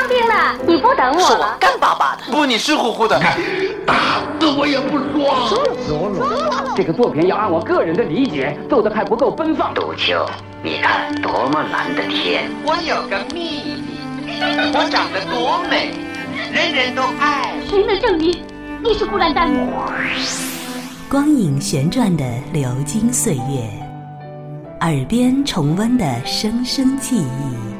当兵了，你不等我是我？干巴巴的。不，你湿乎乎的。打死我也不说。这个作品要按我个人的理解做的还不够奔放。杜秋，你看多么蓝的天！我有个秘密，我长得多美，人人都爱。谁能证明你是孤兰丹？光影旋转的流金岁月，耳边重温的声声记忆，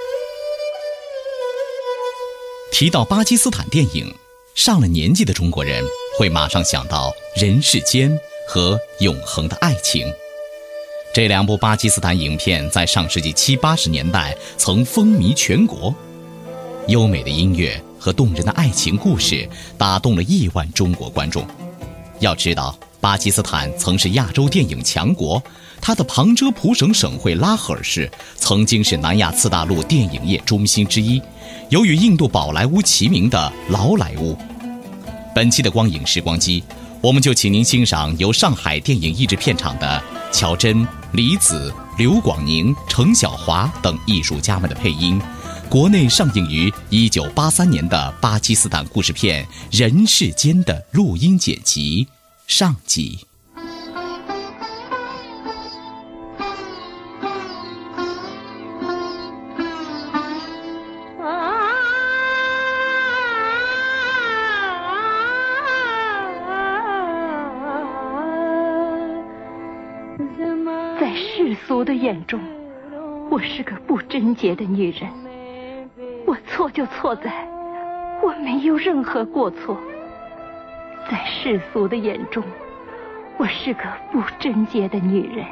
提到巴基斯坦电影，上了年纪的中国人会马上想到《人世间》和《永恒的爱情》。这两部巴基斯坦影片在上世纪七八十年代曾风靡全国。优美的音乐和动人的爱情故事打动了亿万中国观众。要知道，巴基斯坦曾是亚洲电影强国，它的旁遮普省省会拉合尔市曾经是南亚次大陆电影业中心之一，有与印度宝莱坞齐名的劳莱坞。本期的光影时光机，我们就请您欣赏由上海电影译制片厂的乔真、李子、刘广宁、程晓华等艺术家们的配音，国内上映于1983年的巴基斯坦故事片《人世间》的录音剪辑上集。洁的女人。我错就错在我没有任何过错。在世俗的眼中，我是个不贞洁的女人。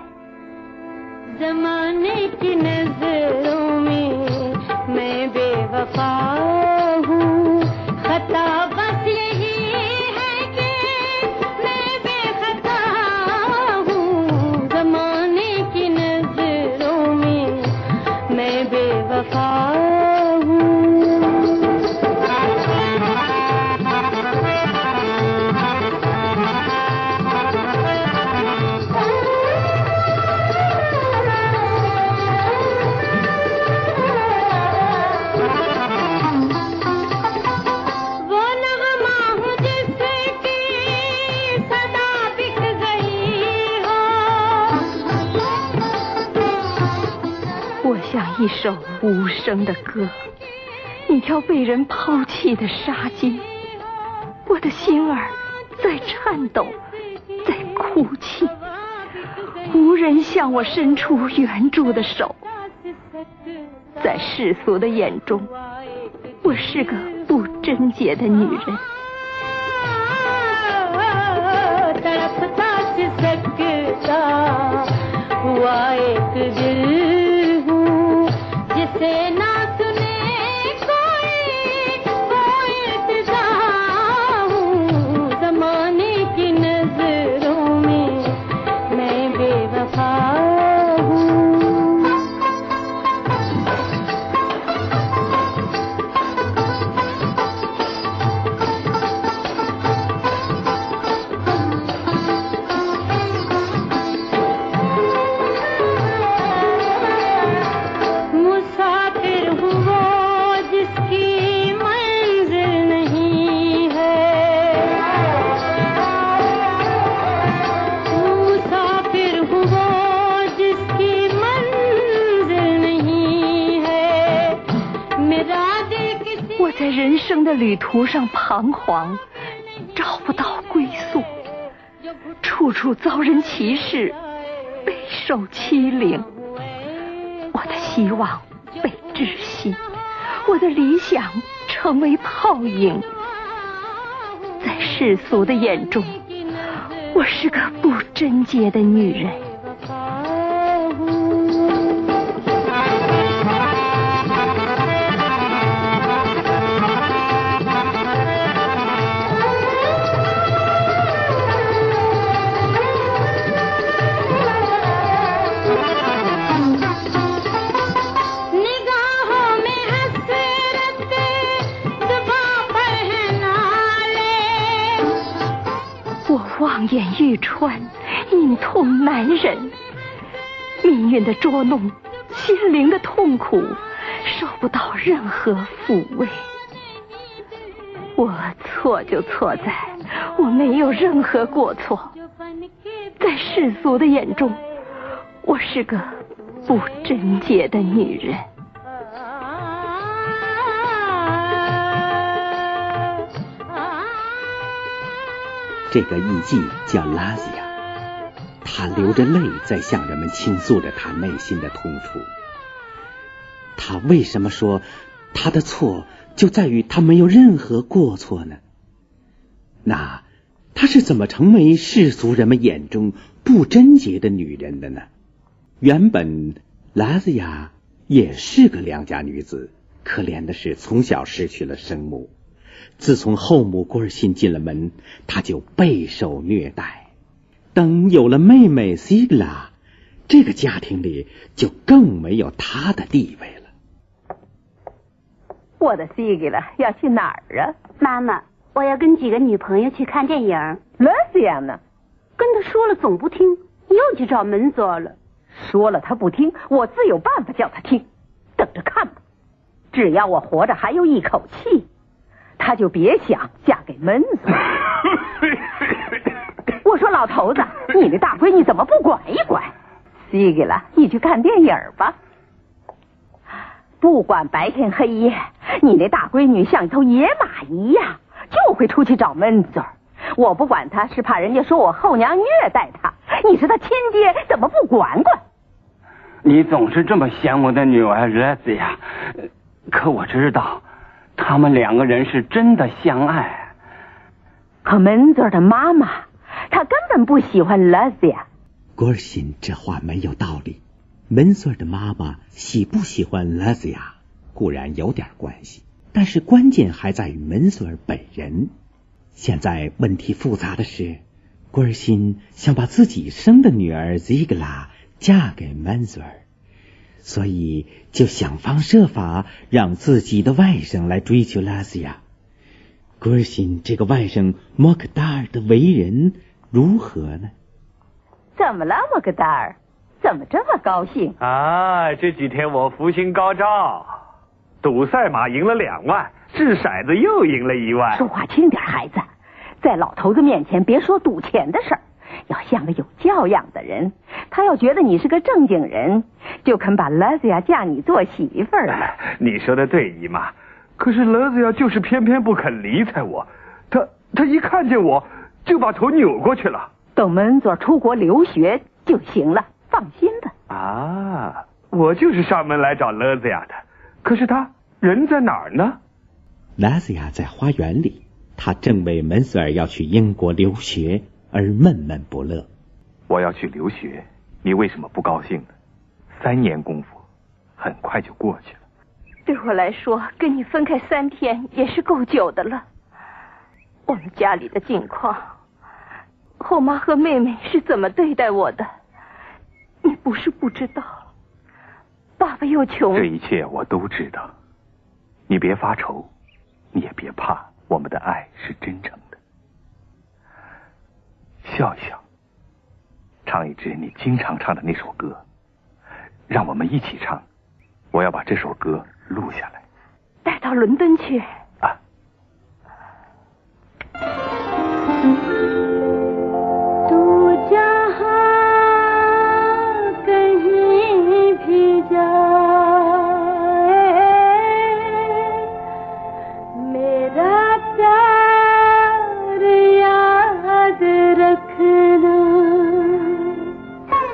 生的歌，一条被人抛弃的纱巾，我的心儿在颤抖，在哭泣，无人向我伸出援助的手。在世俗的眼中，我是个不贞洁的女人。生的旅途上彷徨，找不到归宿，处处遭人歧视，备受欺凌。我的希望被窒息，我的理想成为泡影。在世俗的眼中，我是个不贞洁的女人。眼欲穿，隐痛难忍。命运的捉弄，心灵的痛苦，受不到任何抚慰。我错就错在我没有任何过错，在世俗的眼中，我是个不贞洁的女人。这个艺妓叫拉西亚，她流着泪在向人们倾诉着她内心的痛楚。她为什么说她的错就在于她没有任何过错呢？那她是怎么成为世俗人们眼中不贞洁的女人的呢？原本拉西亚也是个良家女子，可怜的是从小失去了生母。自从后母郭尔辛进了门，他就备受虐待。等有了妹妹西格拉，这个家庭里就更没有他的地位了。我的西格拉要去哪儿啊？妈妈，我要跟几个女朋友去看电影。勒西亚呢？跟他说了总不听，又去找门佐了。说了他不听，我自有办法叫他听。等着看吧，只要我活着还有一口气。他就别想嫁给闷子。我说老头子，你那大闺女怎么不管一管？西给了，你去看电影吧。不管白天黑夜，你那大闺女像一头野马一样，就会出去找闷子。我不管她，是怕人家说我后娘虐待她。你是她亲爹，怎么不管管？你总是这么嫌我的女儿惹子呀？可我知道。他们两个人是真的相爱，可门嘴的妈妈，她根本不喜欢拉西亚。郭尔辛这话没有道理。门嘴的妈妈喜不喜欢拉西亚，固然有点关系，但是关键还在于门嘴本人。现在问题复杂的是，郭尔辛想把自己生的女儿 Zigla 嫁给门嘴儿。所以就想方设法让自己的外甥来追求拉西亚。古尔辛这个外甥莫克达尔的为人如何呢？怎么了，莫克达尔？怎么这么高兴？啊，这几天我福星高照，赌赛马赢了两万，掷骰子又赢了一万。说话轻点，孩子，在老头子面前别说赌钱的事儿。要像个有教养的人，他要觉得你是个正经人，就肯把勒子亚嫁你做媳妇儿了。你说的对，姨妈。可是勒子亚就是偏偏不肯理睬我，他他一看见我就把头扭过去了。等门佐出国留学就行了，放心吧。啊，我就是上门来找勒子亚的，可是他人在哪儿呢？勒子亚在花园里，他正为门索尔要去英国留学。而闷闷不乐。我要去留学，你为什么不高兴呢？三年功夫，很快就过去了。对我来说，跟你分开三天也是够久的了。我们家里的境况，后妈和妹妹是怎么对待我的，你不是不知道。爸爸又穷。这一切我都知道。你别发愁，你也别怕，我们的爱是真诚。笑一笑，唱一支你经常唱的那首歌，让我们一起唱。我要把这首歌录下来，带到伦敦去。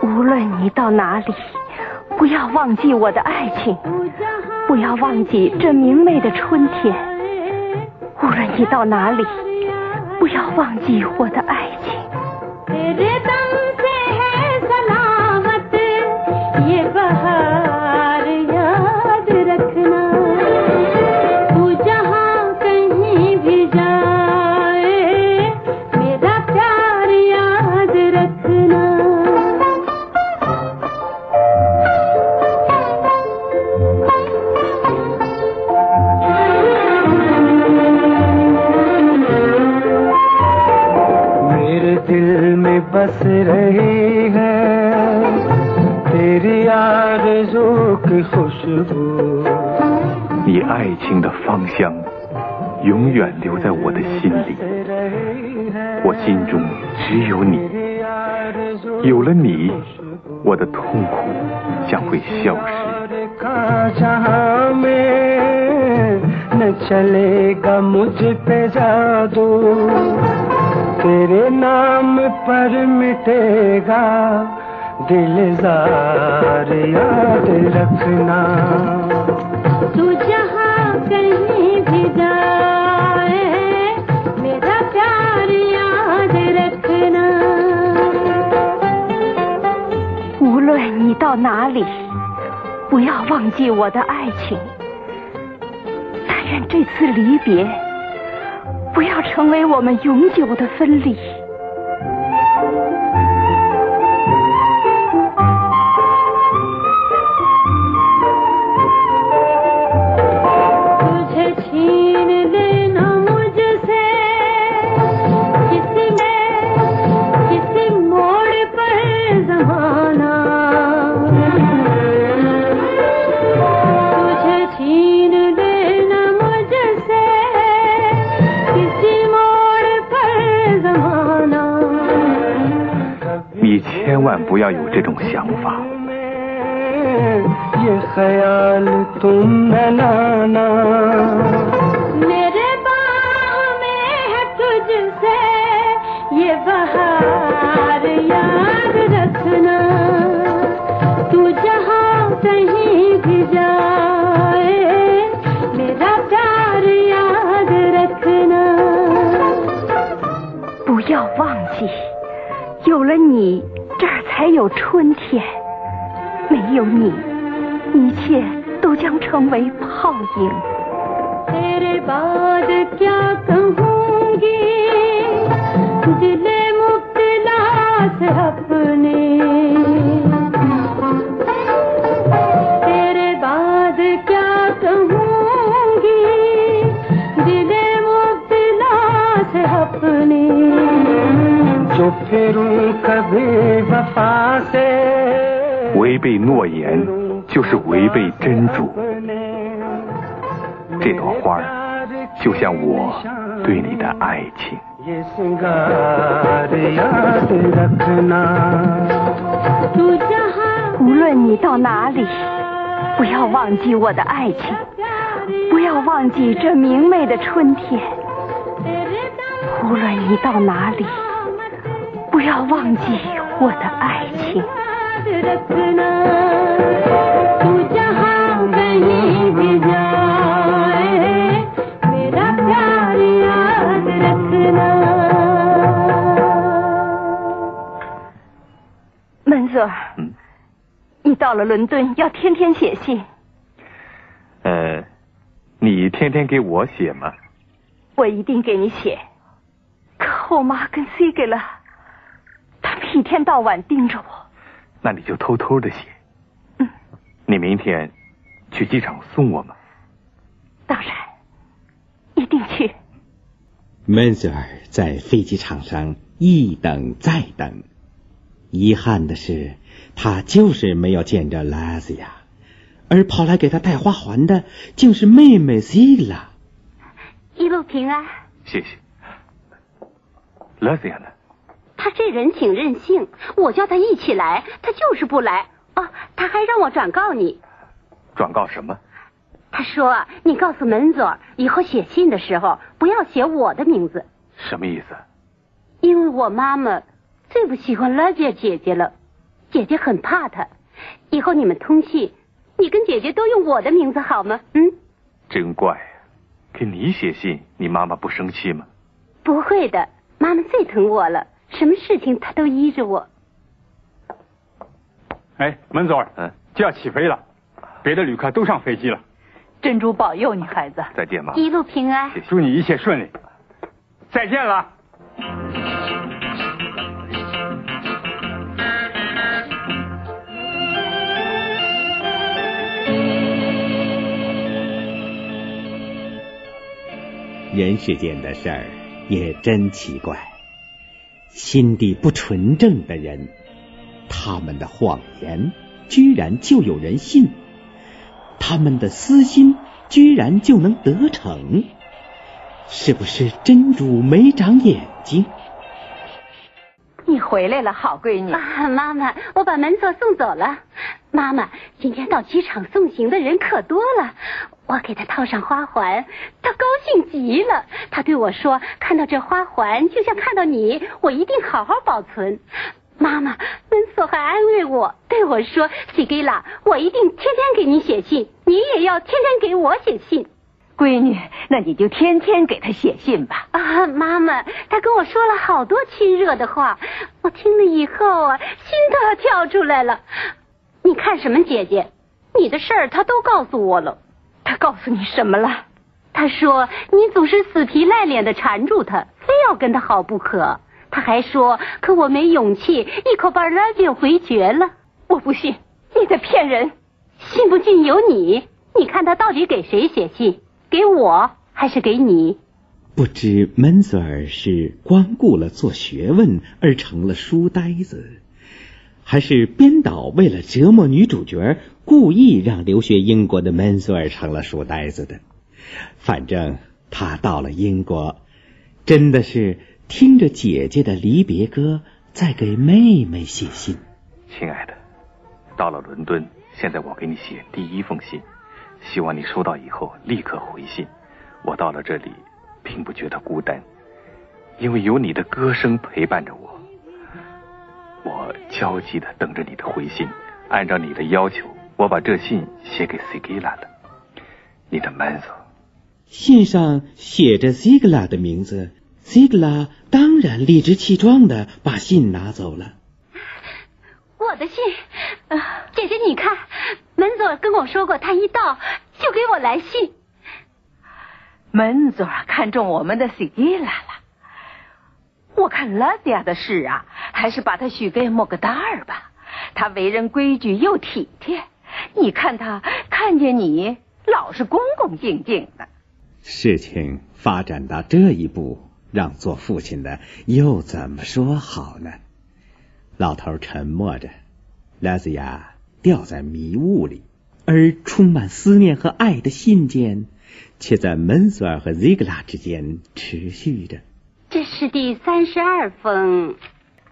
无论你。到哪里，不要忘记我的爱情，不要忘记这明媚的春天。无论你到哪里，不要忘记我的爱情。रही है तेरी आरज़ू की खुशबू 你爱情的芳香永远留在我的心里，我心中只有你，有了你，我的痛苦将会消失。 तेरे नाम पर मिटेगा दिलजार याद रखना तू जहाँ कहीं भी जाए मेरा प्यार याद रखना 无论你到哪里，不要忘记我的爱情。但愿这次离别 不要成为我们永久的分离。不要有这种想法。不要忘记有了你有春天；没有你，一切都将成为泡影。违背诺言就是违背真主。这朵花儿就像我对你的爱情。无论你到哪里不要忘记我的爱情。不要忘记这明媚的春天。无论你到哪里不要忘记我的爱情。门锁你到了伦敦要天天写信。呃你天天给我写吗？我一定给你写。可我妈跟 c 给了一天到晚盯着我。那你就偷偷的写。嗯。你明天去机场送我吗？当然，一定去。门泽尔在飞机场上一等再等，遗憾的是，他就是没有见着拉斯亚，而跑来给他戴花环的竟是妹妹西拉。一路平安。谢谢。拉斯亚呢？他这人挺任性，我叫他一起来，他就是不来。哦，他还让我转告你。转告什么？他说你告诉门佐，以后写信的时候不要写我的名字。什么意思？因为我妈妈最不喜欢拉姐姐姐了，姐姐很怕她。以后你们通信，你跟姐姐都用我的名字好吗？嗯。真怪，给你写信，你妈妈不生气吗？不会的，妈妈最疼我了，什么事情他都依着我。哎，门佐尔，嗯，就要起飞了，别的旅客都上飞机了。珍珠保佑你，孩子。再见，妈。一路平安。祝你一切顺利。再见了。人世间的事儿也真奇怪。心地不纯正的人，他们的谎言居然就有人信，他们的私心居然就能得逞，是不是真主没长眼睛？你回来了，好闺女。啊，妈妈，我把门锁送走了。妈妈，今天到机场送行的人可多了，我给他套上花环，他高兴极了。他对我说，看到这花环就像看到你，我一定好好保存。妈妈，温索还安慰我，对我说：“西格拉，我一定天天给你写信，你也要天天给我写信。”闺女，那你就天天给他写信吧。啊，妈妈，他跟我说了好多亲热的话，我听了以后啊，心都要跳出来了。你看什么，姐姐？你的事儿他都告诉我了。告诉你什么了？他说你总是死皮赖脸的缠住他，非要跟他好不可。他还说，可我没勇气一口把拉姐回绝了。我不信，你在骗人。信不信由你。你看他到底给谁写信？给我还是给你？不知门索尔是光顾了做学问而成了书呆子，还是编导为了折磨女主角，故意让留学英国的门索尔成了书呆子的？反正他到了英国，真的是听着姐姐的离别歌，在给妹妹写信。亲爱的，到了伦敦，现在我给你写第一封信。希望你收到以后立刻回信。我到了这里，并不觉得孤单，因为有你的歌声陪伴着我。我焦急的等着你的回信。按照你的要求，我把这信写给 Sigila 了。你的 Manzo。信上写着 Sigila 的名字，Sigila 当然理直气壮的把信拿走了。我的信，姐姐你看，门佐跟我说过，他一到就给我来信。门佐看中我们的 g 了，我看拉迪亚的事啊，还是把他许给莫格达尔吧。他为人规矩又体贴，你看他看见你老是恭恭敬敬的。事情发展到这一步，让做父亲的又怎么说好呢？老头沉默着，拉兹亚掉在迷雾里，而充满思念和爱的信件却在门索尔和 Zigla 之间持续着。这是第三十二封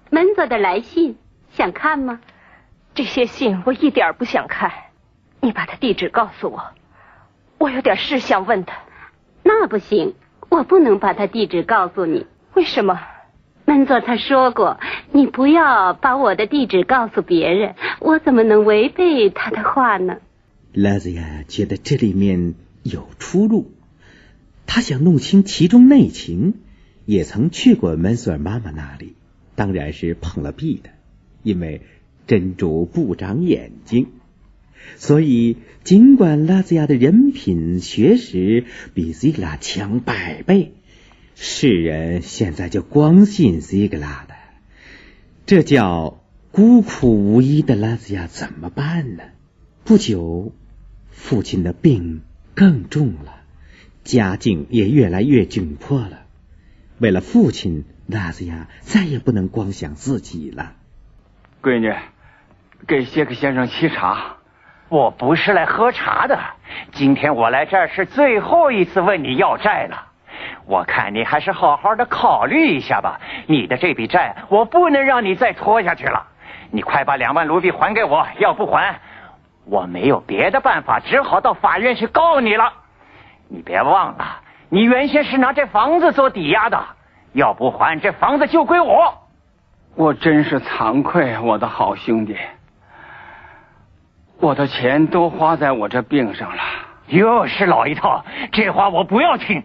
门佐的来信，想看吗？这些信我一点不想看。你把他地址告诉我，我有点事想问他。那不行，我不能把他地址告诉你。为什么？门佐他说过，你不要把我的地址告诉别人，我怎么能违背他的话呢？拉兹亚觉得这里面有出入，他想弄清其中内情，也曾去过门索尔妈妈那里，当然是碰了壁的，因为真主不长眼睛，所以尽管拉兹亚的人品学识比西格拉强百倍。世人现在就光信西格拉的，这叫孤苦无依的拉兹亚怎么办呢？不久，父亲的病更重了，家境也越来越窘迫了。为了父亲，拉兹亚再也不能光想自己了。闺女，给谢克先生沏茶。我不是来喝茶的，今天我来这儿是最后一次问你要债了。我看你还是好好的考虑一下吧。你的这笔债，我不能让你再拖下去了。你快把两万卢比还给我，要不还，我没有别的办法，只好到法院去告你了。你别忘了，你原先是拿这房子做抵押的，要不还，这房子就归我。我真是惭愧，我的好兄弟，我的钱都花在我这病上了。又是老一套，这话我不要听。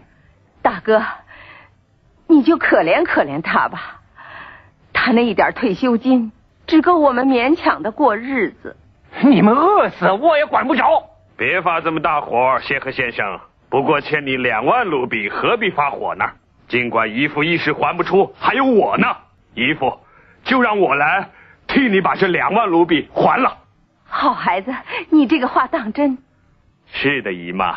大哥，你就可怜可怜他吧，他那一点退休金只够我们勉强的过日子。你们饿死我也管不着。别发这么大火，谢和先生。不过欠你两万卢比，何必发火呢？尽管姨父一时还不出，还有我呢。姨父，就让我来替你把这两万卢比还了。好孩子，你这个话当真？是的，姨妈。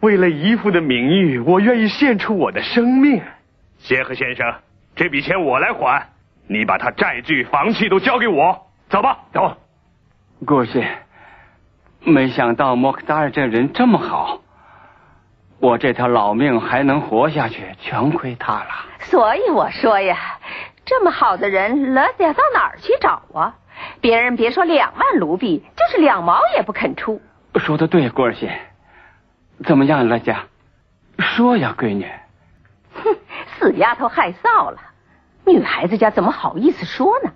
为了姨父的名誉，我愿意献出我的生命。谢赫先生，这笔钱我来还。你把他债据、房契都交给我，走吧，走。顾氏，没想到莫克达尔这人这么好，我这条老命还能活下去，全亏他了。所以我说呀，这么好的人，勒子要到哪儿去找啊？别人别说两万卢比，就是两毛也不肯出。说的对，郭儿媳，怎么样，乐家？说呀，闺女。哼，死丫头害臊了。女孩子家怎么好意思说呢？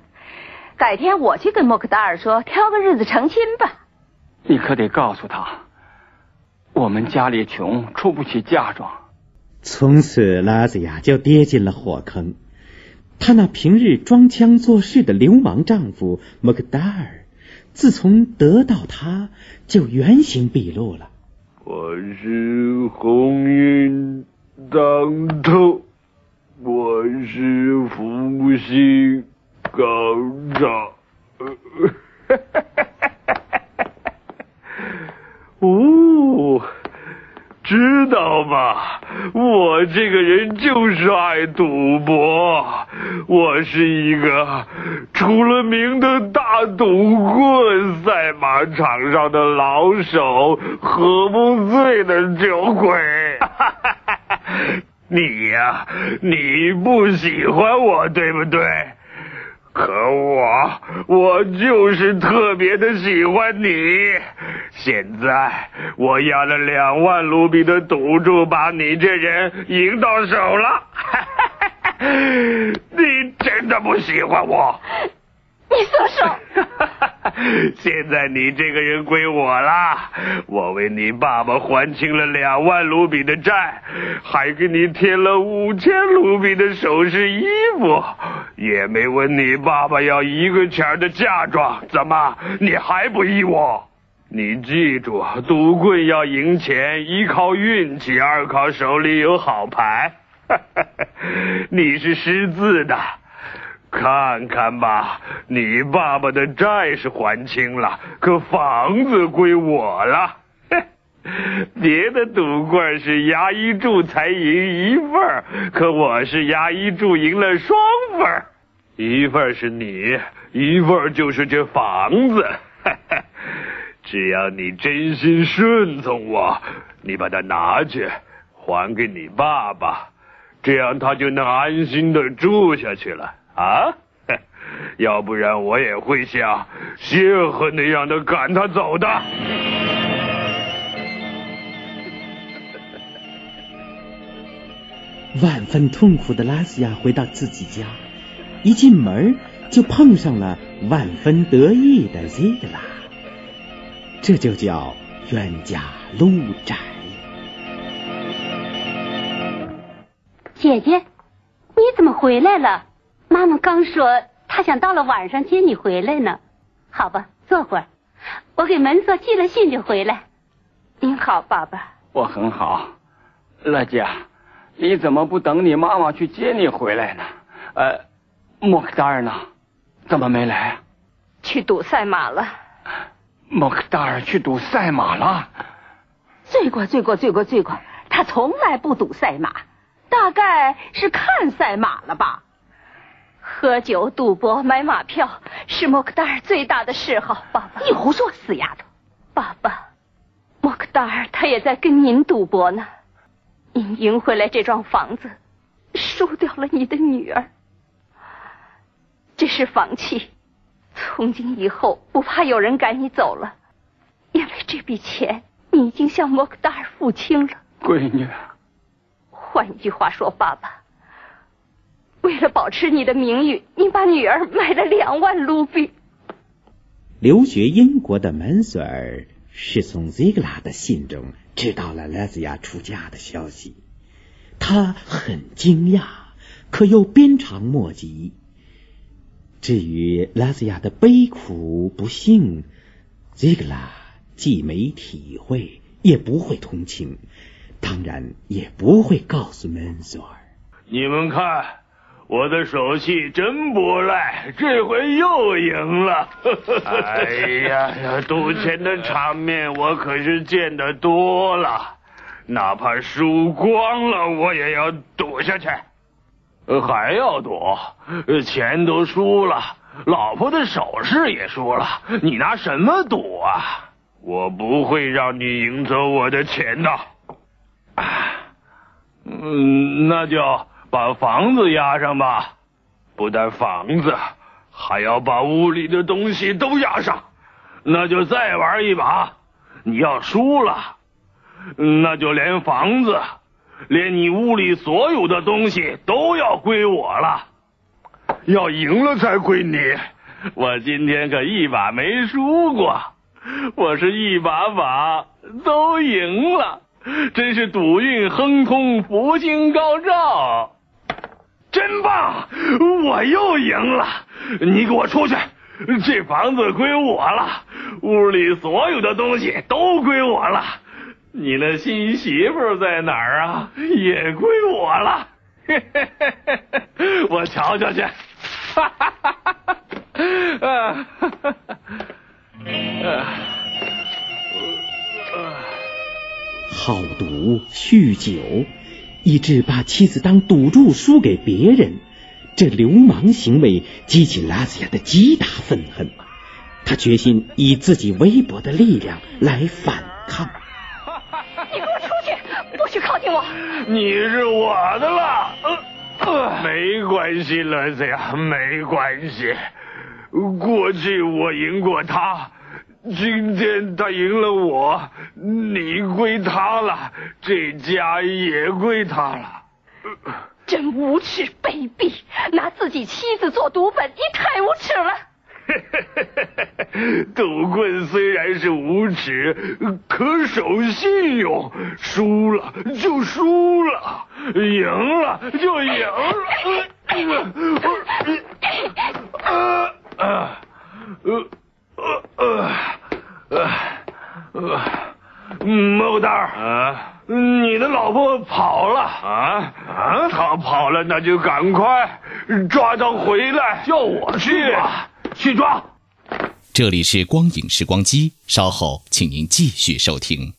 改天我去跟莫克达尔说，挑个日子成亲吧。你可得告诉他，我们家里穷，出不起嫁妆。从此，拉子呀就跌进了火坑。她那平日装腔作势的流氓丈夫莫克达尔，自从得到她，就原形毕露了。我是红运当头。我是福星高照，哦，知道吗？我这个人就是爱赌博，我是一个出了名的大赌棍，赛马场上的老手，喝不醉的酒鬼。你呀，你不喜欢我，对不对？可我，我就是特别的喜欢你。现在我押了两万卢比的赌注，把你这人赢到手了。你真的不喜欢我？你松手！现在你这个人归我了，我为你爸爸还清了两万卢比的债，还给你添了五千卢比的首饰衣服，也没问你爸爸要一个钱的嫁妆，怎么你还不依我？你记住，赌棍要赢钱，一靠运气，二靠手里有好牌。你是识字的。看看吧，你爸爸的债是还清了，可房子归我了。别的赌棍是押一注才赢一份，可我是押一注赢了双份，一份是你，一份就是这房子。只要你真心顺从我，你把它拿去还给你爸爸，这样他就能安心的住下去了。啊，要不然我也会像谢赫那样的赶他走的。万分痛苦的拉西亚回到自己家，一进门就碰上了万分得意的 z 格拉，这就叫冤家路窄。姐姐，你怎么回来了？妈妈刚说，她想到了晚上接你回来呢。好吧，坐会儿，我给门锁寄了信就回来。您好，爸爸。我很好，乐姐，你怎么不等你妈妈去接你回来呢？呃，莫克达尔呢？怎么没来？去赌赛马了。莫克达尔去赌赛马了？罪过，罪过，罪过，罪过！他从来不赌赛马，大概是看赛马了吧。喝酒、赌博、买马票是莫克达尔最大的嗜好。爸爸，你胡说，死丫头！爸爸，莫克达尔他也在跟您赌博呢。您赢回来这幢房子，输掉了你的女儿。这是房契，从今以后不怕有人赶你走了，因为这笔钱你已经向莫克达尔付清了。闺女，换一句话说，爸爸。为了保持你的名誉，你把女儿卖了两万卢比。留学英国的门索尔是从 Zigla 的信中知道了拉斯亚出嫁的消息，他很惊讶，可又鞭长莫及。至于拉斯亚的悲苦不幸，Zigla 既没体会，也不会同情，当然也不会告诉门索尔。你们看。我的手气真不赖，这回又赢了。哎呀呀，赌钱的场面我可是见得多了，哪怕输光了我也要赌下去。还要赌？钱都输了，老婆的首饰也输了，你拿什么赌啊？我不会让你赢走我的钱的。嗯，那就把房子押上吧。不但房子，还要把屋里的东西都押上。那就再玩一把。你要输了，那就连房子，连你屋里所有的东西都要归我了。要赢了才归你。我今天可一把没输过，我是一把把都赢了。真是赌运亨通，福星高照，真棒！我又赢了，你给我出去！这房子归我了，屋里所有的东西都归我了。你那新媳妇在哪儿啊？也归我了。我瞧瞧去。哈哈哈哈哈！啊哈哈！好赌、酗酒，以致把妻子当赌注输给别人，这流氓行为激起拉斯亚的极大愤恨。他决心以自己微薄的力量来反抗。你给我出去，不许靠近我！你是我的了。呃，没关系，拉斯亚，没关系。过去我赢过他。今天他赢了我，你归他了，这家也归他了。真无耻卑鄙，拿自己妻子做赌本，你太无耻了。赌棍虽然是无耻，可守信用，输了就输了，赢了就赢了。呃 呃呃。呃呃呃呃，莫大儿啊，你的老婆跑了啊啊！她跑了，那就赶快抓她回来，叫我去去抓。这里是光影时光机，稍后请您继续收听。